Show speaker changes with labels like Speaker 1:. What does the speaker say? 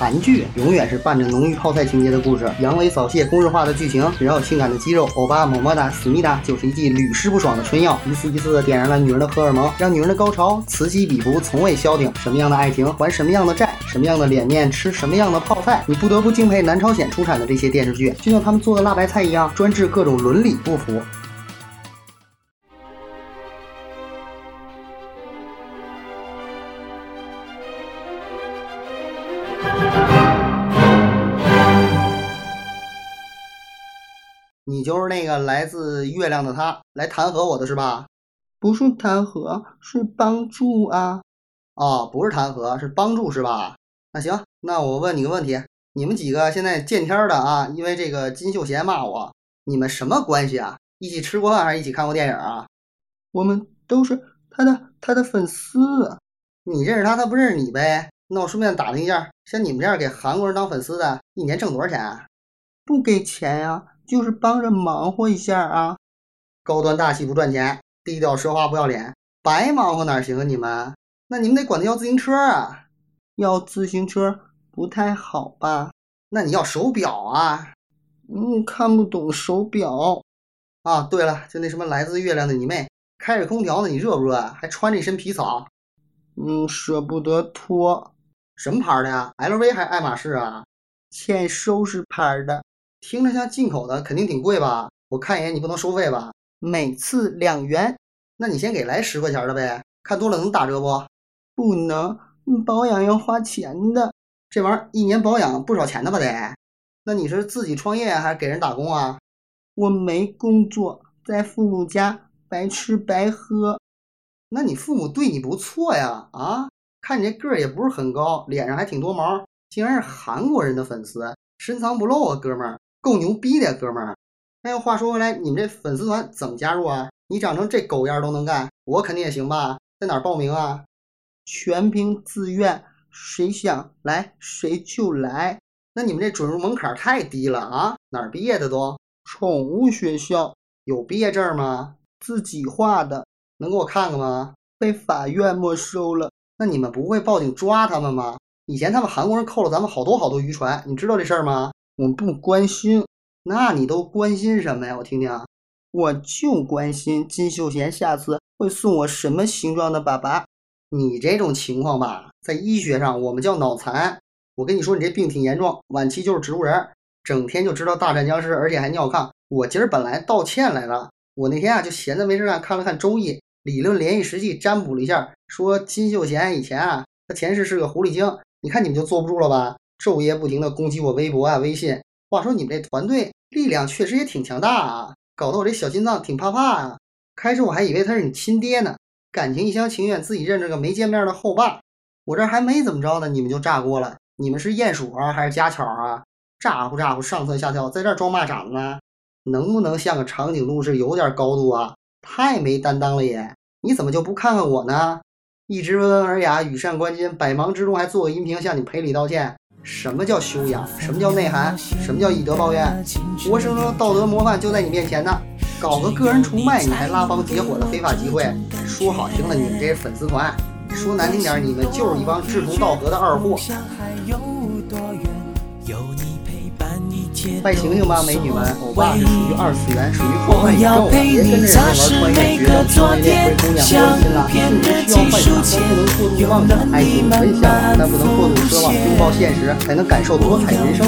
Speaker 1: 韩剧永远是伴着浓郁泡菜情节的故事，阳痿早泄、公式化的剧情，只要有性感的肌肉，欧巴、么么哒、思密达就是一剂屡试不爽的春药，一次一次的点燃了女人的荷尔蒙，让女人的高潮此起彼伏，从未消停。什么样的爱情还什么样的债，什么样的脸面吃什么样的泡菜，你不得不敬佩南朝鲜出产的这些电视剧，就像他们做的辣白菜一样，专治各种伦理不符。你就是那个来自月亮的他，来弹劾我的是吧？不是弹劾，是帮助啊！哦，不是弹劾，是帮助是吧？那行，那我问你个问题：你们几个现在见天的啊？因为这个金秀贤骂我，你们什么关系啊？一起吃过饭还是一起看过电影啊？我们都是他的他的粉丝。你认识他，他不认识你呗？那我顺便打听一下，像你们这样给韩国人当粉丝的，一年挣多少钱啊？不给钱呀。就是帮着忙活一下啊，高端大气不赚钱，低调奢华不要脸，白忙活哪行啊？你们，那你们得管他要自行车啊，要自行车不太好吧？那你要手表啊？嗯，看不懂手表啊。对了，就那什么来自月亮的你妹，开着空调呢，你热不热？还穿着一身皮草，嗯，舍不得脱。什么牌的呀？LV 还是爱马仕啊？欠收拾牌的。听着像进口的，肯定挺贵吧？我看一眼，你不能收费吧？每次两元，那你先给来十块钱的呗，看多了能打折不？不能，保养要花钱的，这玩意儿一年保养不少钱的吧得？那你是自己创业还是给人打工啊？我没工作，在父母家白吃白喝。那你父母对你不错呀？啊，看你这个儿也不是很高，脸上还挺多毛，竟然是韩国人的粉丝，深藏不露啊，哥们儿。够牛逼的，哥们儿。那话说回来，你们这粉丝团怎么加入啊？你长成这狗样都能干，我肯定也行吧？在哪儿报名啊？全凭自愿，谁想来谁就来。那你们这准入门槛太低了啊！哪儿毕业的都？宠物学校有毕业证吗？自己画的，能给我看看吗？被法院没收了。那你们不会报警抓他们吗？以前他们韩国人扣了咱们好多好多渔船，你知道这事儿吗？我不关心，那你都关心什么呀？我听听啊，我就关心金秀贤下次会送我什么形状的粑粑。你这种情况吧，在医学上我们叫脑残。我跟你说，你这病挺严重，晚期就是植物人，整天就知道大战僵尸，而且还尿炕。我今儿本来道歉来了，我那天啊就闲着没事干，看了看《周易》，理论联系实际，占卜了一下，说金秀贤以前啊，他前世是个狐狸精。你看你们就坐不住了吧？昼夜不停的攻击我微博啊、微信。话说你们这团队力量确实也挺强大啊，搞得我这小心脏挺怕怕啊。开始我还以为他是你亲爹呢，感情一厢情愿，自己认这个没见面的后爸。我这还没怎么着呢，你们就炸锅了。你们是鼹鼠啊，还是家巧啊？咋呼咋呼，上蹿下跳，在这装蚂蚱呢？能不能像个长颈鹿是有点高度啊？太没担当了也！你怎么就不看看我呢？一直温文尔雅，羽扇纶巾，百忙之中还做个音频向你赔礼道歉。什么叫修养？什么叫内涵？什么叫以德报怨？活生生的道德模范就在你面前呢！搞个个人崇拜，你还拉帮结伙的非法集会？说好听了，你们这是粉丝团；说难听点，你们就是一帮志同道合的二货。快醒醒吧，美女们！欧巴是属于二次元，属于破坏宇宙的。别跟着人家玩穿越剧，穿越灰姑娘过心了。是需要幻想，但不能过度妄想。爱情很向往，但不能过度奢望。拥抱现实，才能感受多彩人生。